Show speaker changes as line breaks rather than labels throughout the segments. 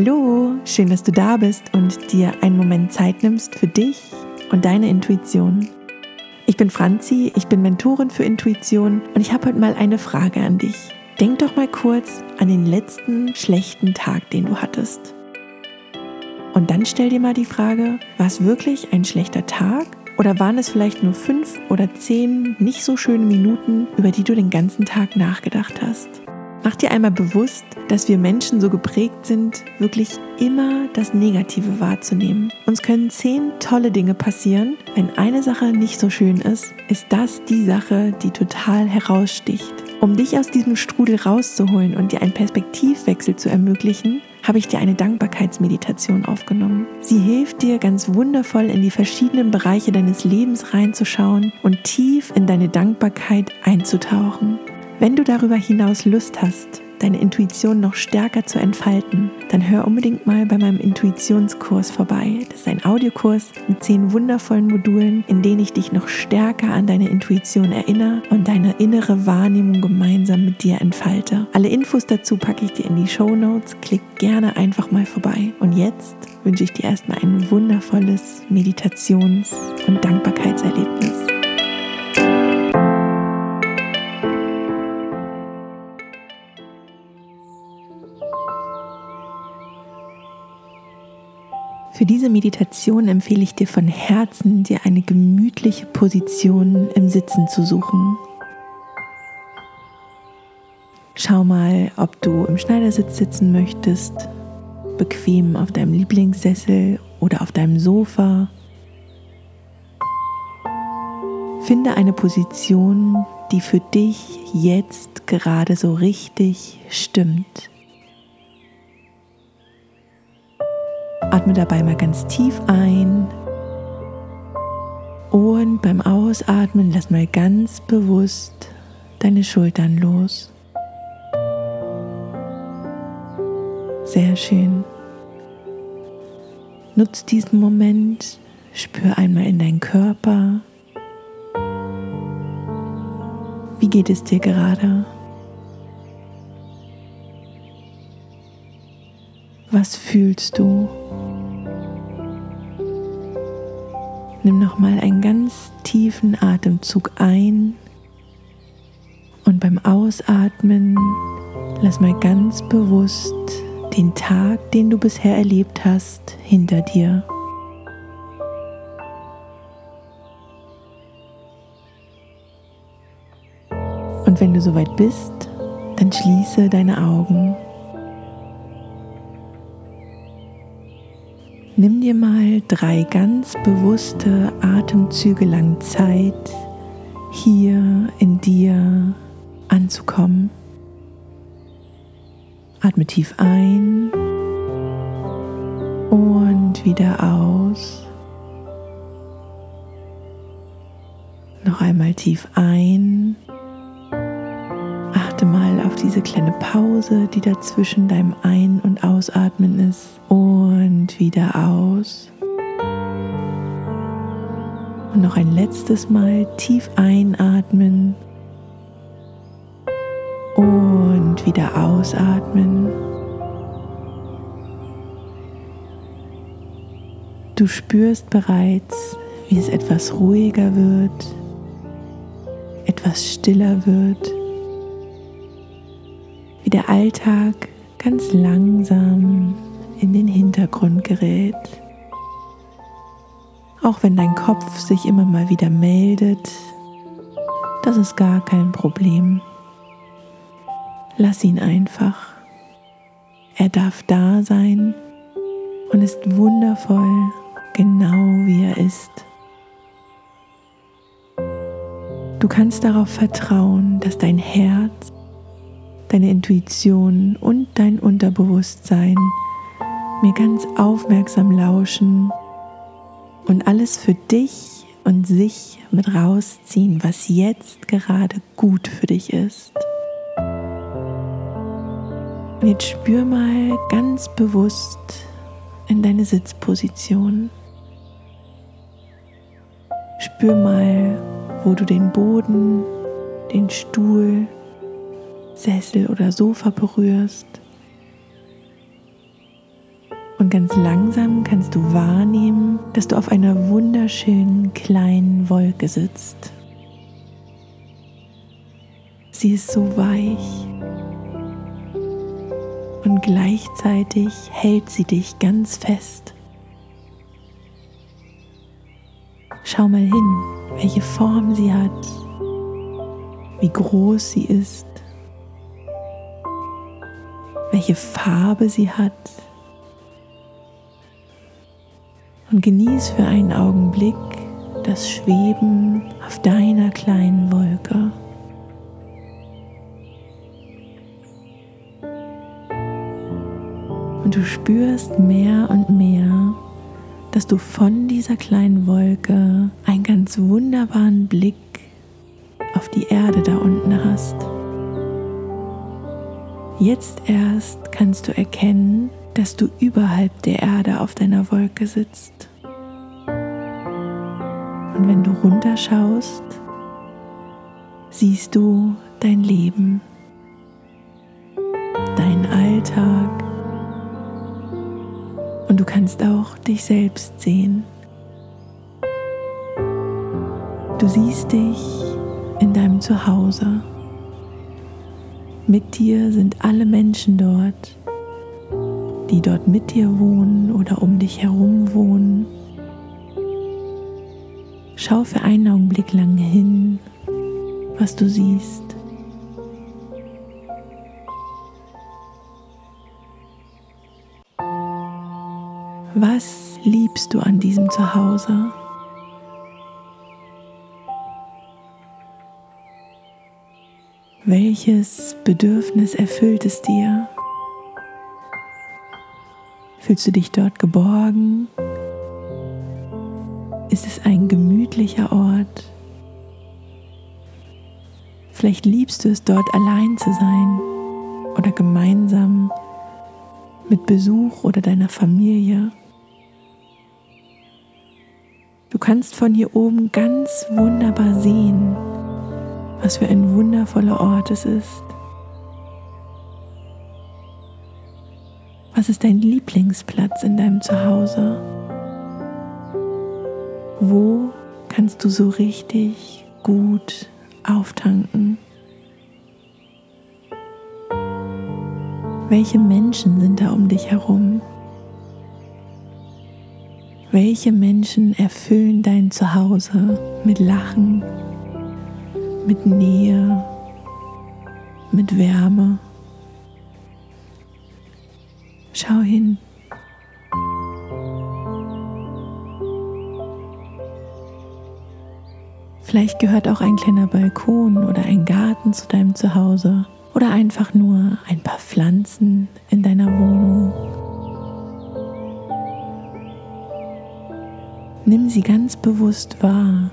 Hallo, schön, dass du da bist und dir einen Moment Zeit nimmst für dich und deine Intuition. Ich bin Franzi, ich bin Mentorin für Intuition und ich habe heute mal eine Frage an dich. Denk doch mal kurz an den letzten schlechten Tag, den du hattest. Und dann stell dir mal die Frage, war es wirklich ein schlechter Tag oder waren es vielleicht nur fünf oder zehn nicht so schöne Minuten, über die du den ganzen Tag nachgedacht hast? Mach dir einmal bewusst, dass wir Menschen so geprägt sind, wirklich immer das Negative wahrzunehmen. Uns können zehn tolle Dinge passieren. Wenn eine Sache nicht so schön ist, ist das die Sache, die total heraussticht. Um dich aus diesem Strudel rauszuholen und dir einen Perspektivwechsel zu ermöglichen, habe ich dir eine Dankbarkeitsmeditation aufgenommen. Sie hilft dir ganz wundervoll in die verschiedenen Bereiche deines Lebens reinzuschauen und tief in deine Dankbarkeit einzutauchen. Wenn du darüber hinaus Lust hast, deine Intuition noch stärker zu entfalten, dann hör unbedingt mal bei meinem Intuitionskurs vorbei. Das ist ein Audiokurs mit zehn wundervollen Modulen, in denen ich dich noch stärker an deine Intuition erinnere und deine innere Wahrnehmung gemeinsam mit dir entfalte. Alle Infos dazu packe ich dir in die Show Notes. Klick gerne einfach mal vorbei. Und jetzt wünsche ich dir erstmal ein wundervolles Meditations- und Dankbarkeitserlebnis. Für diese Meditation empfehle ich dir von Herzen, dir eine gemütliche Position im Sitzen zu suchen. Schau mal, ob du im Schneidersitz sitzen möchtest, bequem auf deinem Lieblingssessel oder auf deinem Sofa. Finde eine Position, die für dich jetzt gerade so richtig stimmt. Atme dabei mal ganz tief ein. Und beim Ausatmen lass mal ganz bewusst deine Schultern los. Sehr schön. Nutz diesen Moment, spür einmal in deinen Körper. Wie geht es dir gerade? Was fühlst du? Nimm noch mal einen ganz tiefen Atemzug ein und beim Ausatmen lass mal ganz bewusst den Tag, den du bisher erlebt hast, hinter dir. Und wenn du soweit bist, dann schließe deine Augen. Nimm dir mal drei ganz bewusste Atemzüge lang Zeit, hier in dir anzukommen. Atme tief ein und wieder aus. Noch einmal tief ein. Achte mal auf diese kleine Pause, die dazwischen deinem Ein- und Ausatmen ist. Und wieder aus. Und noch ein letztes Mal tief einatmen. Und wieder ausatmen. Du spürst bereits, wie es etwas ruhiger wird, etwas stiller wird wie der Alltag ganz langsam in den Hintergrund gerät. Auch wenn dein Kopf sich immer mal wieder meldet, das ist gar kein Problem. Lass ihn einfach. Er darf da sein und ist wundervoll, genau wie er ist. Du kannst darauf vertrauen, dass dein Herz deine Intuition und dein Unterbewusstsein mir ganz aufmerksam lauschen und alles für dich und sich mit rausziehen, was jetzt gerade gut für dich ist. Und jetzt spür mal ganz bewusst in deine Sitzposition. Spür mal, wo du den Boden, den Stuhl Sessel oder Sofa berührst. Und ganz langsam kannst du wahrnehmen, dass du auf einer wunderschönen kleinen Wolke sitzt. Sie ist so weich und gleichzeitig hält sie dich ganz fest. Schau mal hin, welche Form sie hat, wie groß sie ist, welche Farbe sie hat. Und genieß für einen Augenblick das Schweben auf deiner kleinen Wolke. Und du spürst mehr und mehr, dass du von dieser kleinen Wolke einen ganz wunderbaren Blick auf die Erde da unten hast. Jetzt erst kannst du erkennen, dass du überhalb der Erde auf deiner Wolke sitzt. Und wenn du runterschaust, siehst du dein Leben, deinen Alltag, und du kannst auch dich selbst sehen. Du siehst dich in deinem Zuhause. Mit dir sind alle Menschen dort, die dort mit dir wohnen oder um dich herum wohnen. Schau für einen Augenblick lang hin, was du siehst. Was liebst du an diesem Zuhause? Welches Bedürfnis erfüllt es dir? Fühlst du dich dort geborgen? Ist es ein gemütlicher Ort? Vielleicht liebst du es dort allein zu sein oder gemeinsam mit Besuch oder deiner Familie. Du kannst von hier oben ganz wunderbar sehen, was für ein wundervoller Ort es ist. Was ist dein Lieblingsplatz in deinem Zuhause? Wo kannst du so richtig gut auftanken? Welche Menschen sind da um dich herum? Welche Menschen erfüllen dein Zuhause mit Lachen, mit Nähe, mit Wärme? Schau hin. Vielleicht gehört auch ein kleiner Balkon oder ein Garten zu deinem Zuhause oder einfach nur ein paar Pflanzen in deiner Wohnung. Nimm sie ganz bewusst wahr.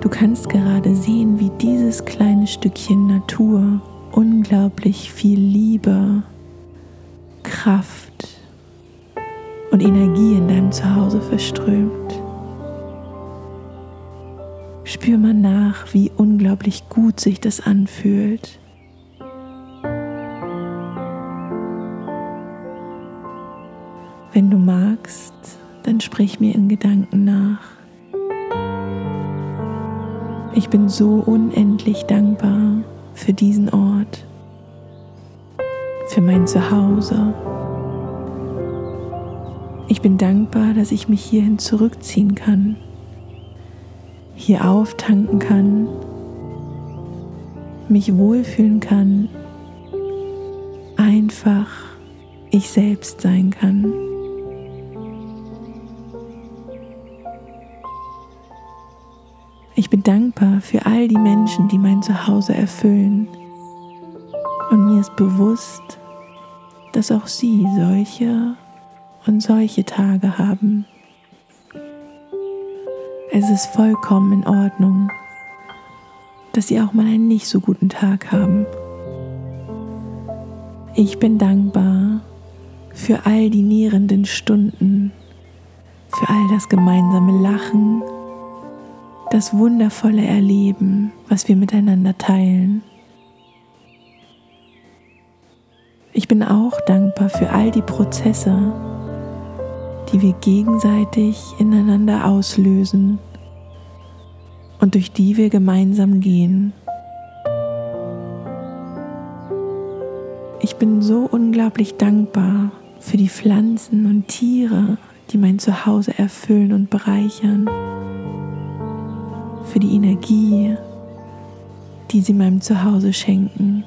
Du kannst gerade sehen, wie dieses kleine Stückchen Natur unglaublich viel Liebe, Kraft und Energie in deinem Zuhause verströmt. Spür mal nach, wie unglaublich gut sich das anfühlt. Wenn du magst, dann sprich mir in Gedanken nach. Ich bin so unendlich dankbar für diesen Ort, für mein Zuhause. Ich bin dankbar, dass ich mich hierhin zurückziehen kann, hier auftanken kann, mich wohlfühlen kann, einfach ich selbst sein kann. Dankbar für all die Menschen, die mein Zuhause erfüllen. Und mir ist bewusst, dass auch sie solche und solche Tage haben. Es ist vollkommen in Ordnung, dass sie auch mal einen nicht so guten Tag haben. Ich bin dankbar für all die nährenden Stunden, für all das gemeinsame Lachen das wundervolle Erleben, was wir miteinander teilen. Ich bin auch dankbar für all die Prozesse, die wir gegenseitig ineinander auslösen und durch die wir gemeinsam gehen. Ich bin so unglaublich dankbar für die Pflanzen und Tiere, die mein Zuhause erfüllen und bereichern, für die Energie, die sie meinem Zuhause schenken.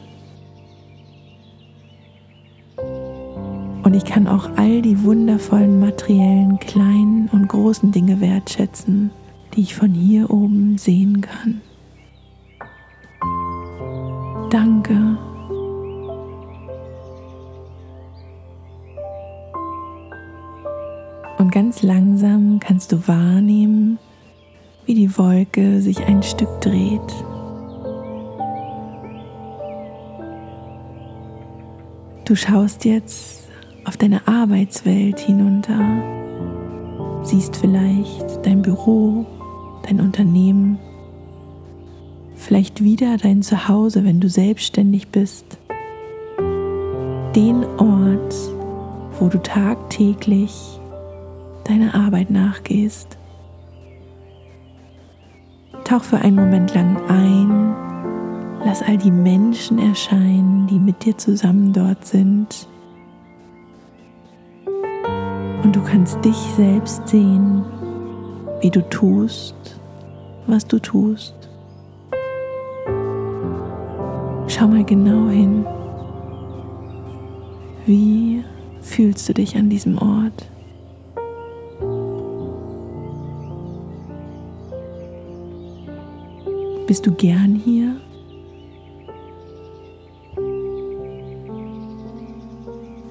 Und ich kann auch all die wundervollen materiellen kleinen und großen Dinge wertschätzen, die ich von hier oben sehen kann. Danke. Und ganz langsam kannst du wahrnehmen, wie die Wolke sich ein Stück dreht. Du schaust jetzt auf deine Arbeitswelt hinunter, siehst vielleicht dein Büro, dein Unternehmen, vielleicht wieder dein Zuhause, wenn du selbstständig bist, den Ort, wo du tagtäglich deiner Arbeit nachgehst. Tauch für einen Moment lang ein, lass all die Menschen erscheinen, die mit dir zusammen dort sind. Und du kannst dich selbst sehen, wie du tust, was du tust. Schau mal genau hin. Wie fühlst du dich an diesem Ort? Bist du gern hier?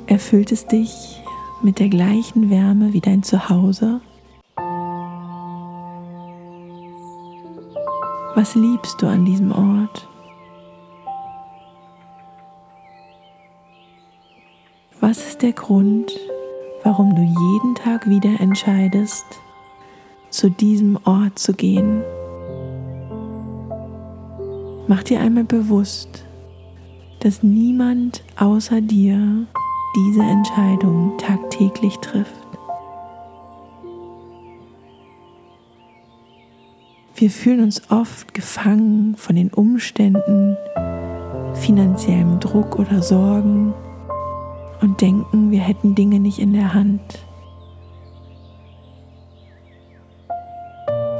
Erfüllt es dich mit der gleichen Wärme wie dein Zuhause? Was liebst du an diesem Ort? Was ist der Grund, warum du jeden Tag wieder entscheidest, zu diesem Ort zu gehen? Mach dir einmal bewusst, dass niemand außer dir diese Entscheidung tagtäglich trifft. Wir fühlen uns oft gefangen von den Umständen, finanziellem Druck oder Sorgen und denken, wir hätten Dinge nicht in der Hand.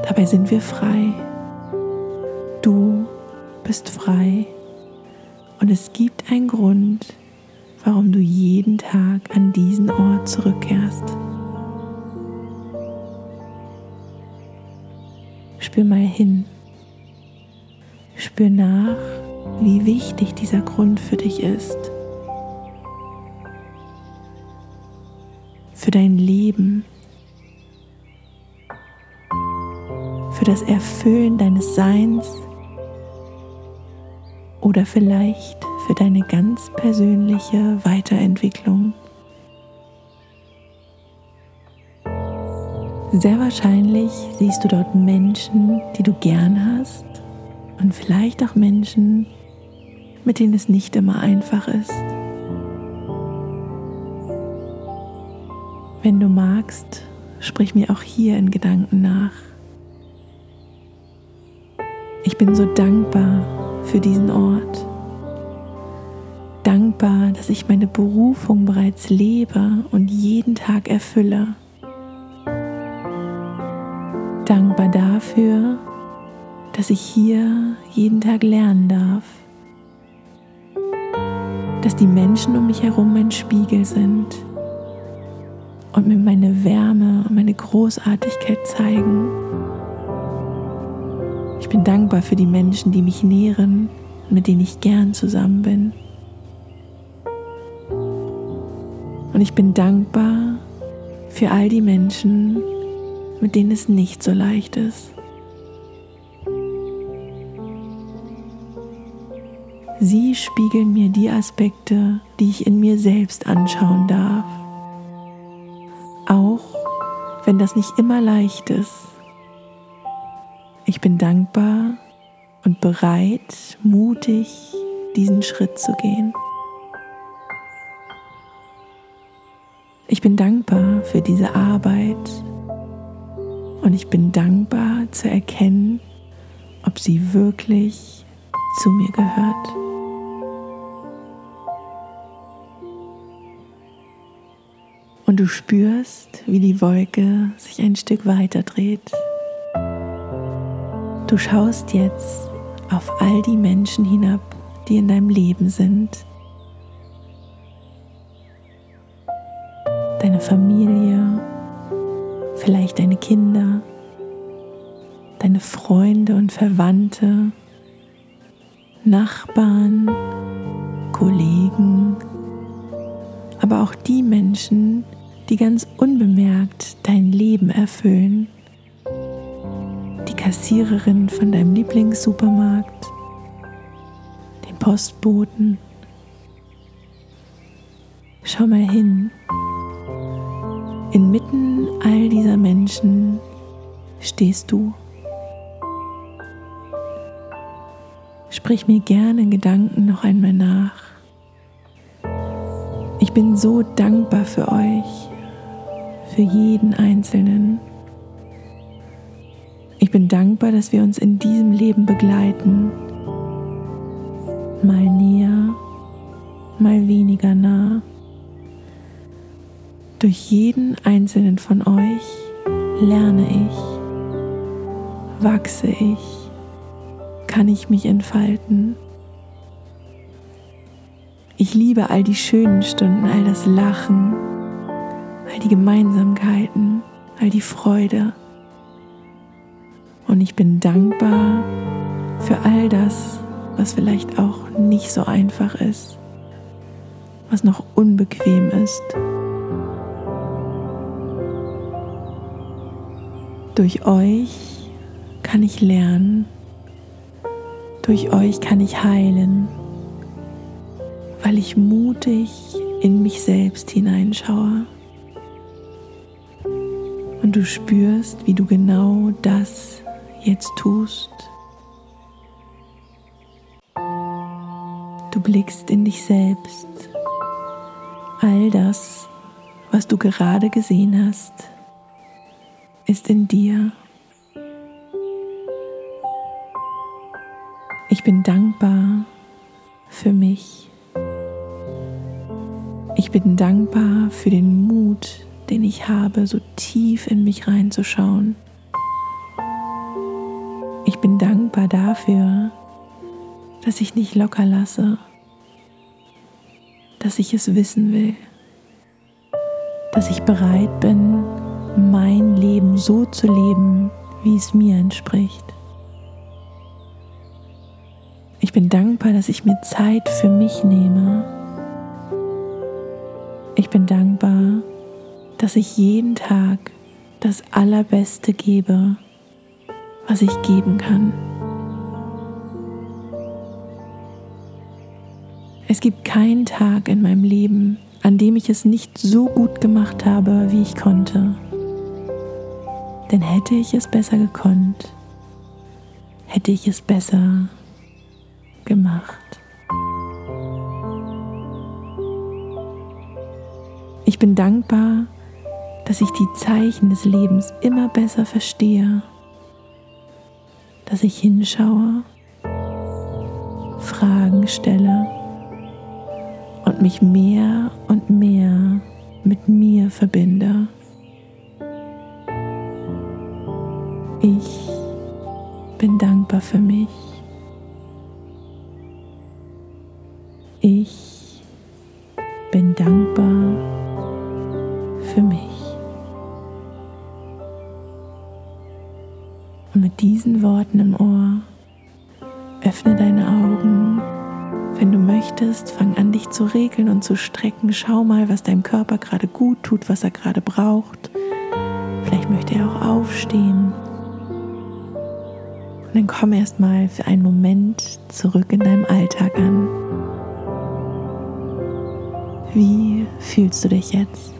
Dabei sind wir frei. Du bist frei und es gibt einen Grund, warum du jeden Tag an diesen Ort zurückkehrst. Spür mal hin. Spür nach, wie wichtig dieser Grund für dich ist. Für dein Leben. Für das Erfüllen deines Seins oder vielleicht für deine ganz persönliche Weiterentwicklung. Sehr wahrscheinlich siehst du dort Menschen, die du gern hast und vielleicht auch Menschen, mit denen es nicht immer einfach ist. Wenn du magst, sprich mir auch hier in Gedanken nach. Ich bin so dankbar für diesen Ort. Dankbar, dass ich meine Berufung bereits lebe und jeden Tag erfülle. Dankbar dafür, dass ich hier jeden Tag lernen darf. Dass die Menschen um mich herum mein Spiegel sind und mir meine Wärme und meine Großartigkeit zeigen. Ich bin dankbar für die Menschen, die mich nähren und mit denen ich gern zusammen bin. Und ich bin dankbar für all die Menschen, mit denen es nicht so leicht ist. Sie spiegeln mir die Aspekte, die ich in mir selbst anschauen darf. Auch wenn das nicht immer leicht ist. Ich bin dankbar und bereit, mutig diesen Schritt zu gehen. Ich bin dankbar für diese Arbeit und ich bin dankbar zu erkennen, ob sie wirklich zu mir gehört. Und du spürst, wie die Wolke sich ein Stück weiter dreht. Du schaust jetzt auf all die Menschen hinab, die in deinem Leben sind. Deine Familie, vielleicht deine Kinder, deine Freunde und Verwandte, Nachbarn, Kollegen, aber auch die Menschen, die ganz unbemerkt dein Leben erfüllen. Kassiererin von deinem Lieblingssupermarkt, den Postboten. Schau mal hin. Inmitten all dieser Menschen stehst du. Sprich mir gerne Gedanken noch einmal nach. Ich bin so dankbar für euch, für jeden Einzelnen. Ich bin dankbar, dass wir uns in diesem Leben begleiten. Mal näher, mal weniger nah. Durch jeden einzelnen von euch lerne ich, wachse ich kann ich mich entfalten. Ich liebe all die schönen Stunden, all das Lachen, all die Gemeinsamkeiten, all die Freude. Und ich bin dankbar für all das, was vielleicht auch nicht so einfach ist, was noch unbequem ist. Durch euch kann ich lernen, durch euch kann ich heilen, weil ich mutig in mich selbst hineinschaue. Und du spürst, wie du genau das jetzt tust. Du blickst in dich selbst. All das, was du gerade gesehen hast, ist in dir. Ich bin dankbar für mich. Ich bin dankbar für den Mut, den ich habe, so tief in mich reinzuschauen. Ich bin dankbar dafür, dass ich nicht locker lasse, dass ich es wissen will, dass ich bereit bin, mein Leben so zu leben, wie es mir entspricht. Ich bin dankbar, dass ich mir Zeit für mich nehme. Ich bin dankbar, dass ich jeden Tag das Allerbeste gebe, was ich geben kann. Es gibt keinen Tag in meinem Leben, an dem ich es nicht so gut gemacht habe, wie ich konnte. Denn hätte ich es besser gekonnt, hätte ich es besser gemacht. Ich bin dankbar, dass ich die Zeichen des Lebens immer besser verstehe, dass ich hinschaue, Fragen stelle und mich mehr und mehr mit mir verbinde. Ich bin dankbar für mich. Ich bin dankbar für mich. Diesen Worten im Ohr öffne deine Augen. Wenn du möchtest, fang an, dich zu regeln und zu strecken. Schau mal, was deinem Körper gerade gut tut, was er gerade braucht. Vielleicht möchte er auch aufstehen. Und dann komm erst mal für einen Moment zurück in deinem Alltag an. Wie fühlst du dich jetzt?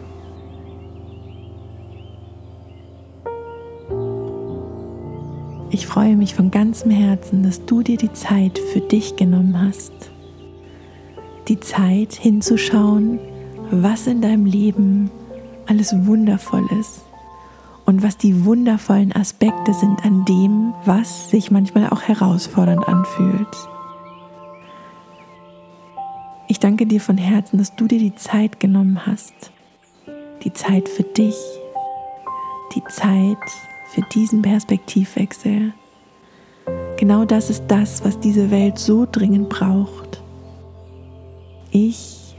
Ich freue mich von ganzem Herzen, dass du dir die Zeit für dich genommen hast. Die Zeit hinzuschauen, was in deinem Leben alles wundervoll ist und was die wundervollen Aspekte sind an dem, was sich manchmal auch herausfordernd anfühlt. Ich danke dir von Herzen, dass du dir die Zeit genommen hast. Die Zeit für dich. Die Zeit für diesen Perspektivwechsel. Genau das ist das, was diese Welt so dringend braucht. Ich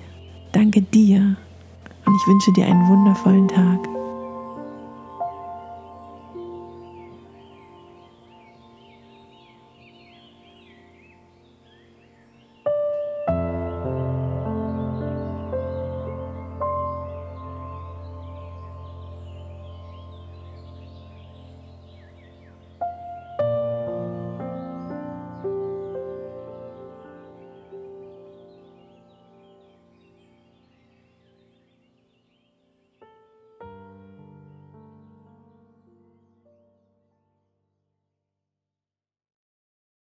danke dir und ich wünsche dir einen wundervollen Tag.